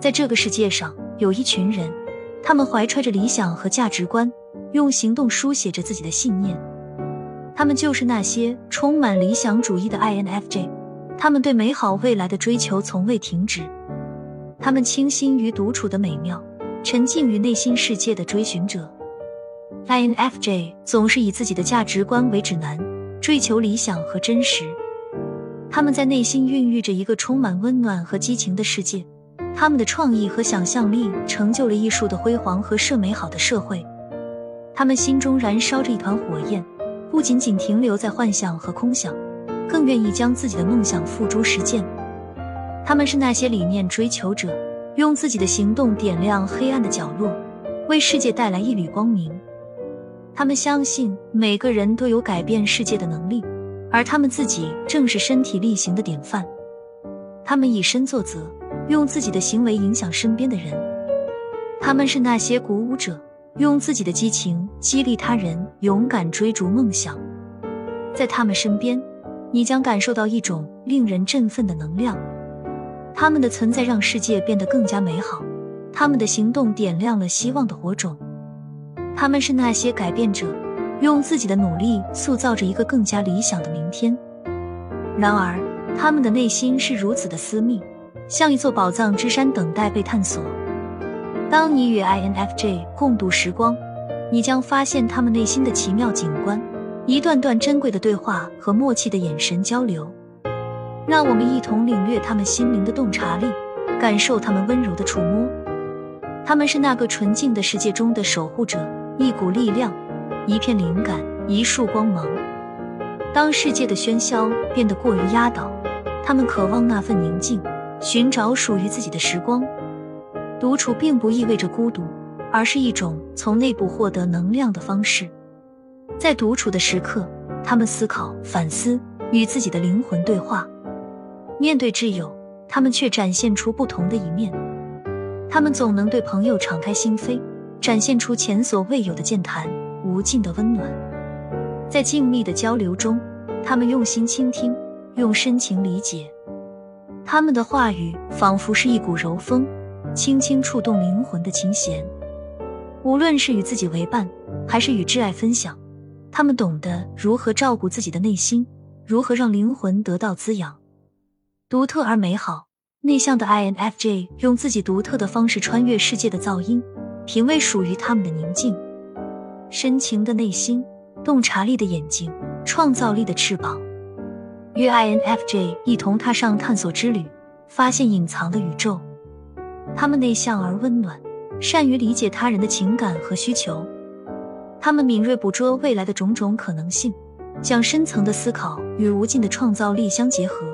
在这个世界上，有一群人，他们怀揣着理想和价值观，用行动书写着自己的信念。他们就是那些充满理想主义的 INFJ，他们对美好未来的追求从未停止。他们倾心于独处的美妙，沉浸于内心世界的追寻者。INFJ 总是以自己的价值观为指南，追求理想和真实。他们在内心孕育着一个充满温暖和激情的世界。他们的创意和想象力成就了艺术的辉煌和设美好的社会。他们心中燃烧着一团火焰，不仅仅停留在幻想和空想，更愿意将自己的梦想付诸实践。他们是那些理念追求者，用自己的行动点亮黑暗的角落，为世界带来一缕光明。他们相信每个人都有改变世界的能力，而他们自己正是身体力行的典范。他们以身作则。用自己的行为影响身边的人，他们是那些鼓舞者，用自己的激情激励他人勇敢追逐梦想。在他们身边，你将感受到一种令人振奋的能量。他们的存在让世界变得更加美好，他们的行动点亮了希望的火种。他们是那些改变者，用自己的努力塑造着一个更加理想的明天。然而，他们的内心是如此的私密。像一座宝藏之山，等待被探索。当你与 INFJ 共度时光，你将发现他们内心的奇妙景观，一段段珍贵的对话和默契的眼神交流。让我们一同领略他们心灵的洞察力，感受他们温柔的触摸。他们是那个纯净的世界中的守护者，一股力量，一片灵感，一束光芒。当世界的喧嚣变得过于压倒，他们渴望那份宁静。寻找属于自己的时光，独处并不意味着孤独，而是一种从内部获得能量的方式。在独处的时刻，他们思考、反思，与自己的灵魂对话。面对挚友，他们却展现出不同的一面。他们总能对朋友敞开心扉，展现出前所未有的健谈、无尽的温暖。在静谧的交流中，他们用心倾听，用深情理解。他们的话语仿佛是一股柔风，轻轻触动灵魂的琴弦。无论是与自己为伴，还是与挚爱分享，他们懂得如何照顾自己的内心，如何让灵魂得到滋养。独特而美好，内向的 INFJ 用自己独特的方式穿越世界的噪音，品味属于他们的宁静。深情的内心，洞察力的眼睛，创造力的翅膀。与 INFJ 一同踏上探索之旅，发现隐藏的宇宙。他们内向而温暖，善于理解他人的情感和需求。他们敏锐捕捉未来的种种可能性，将深层的思考与无尽的创造力相结合。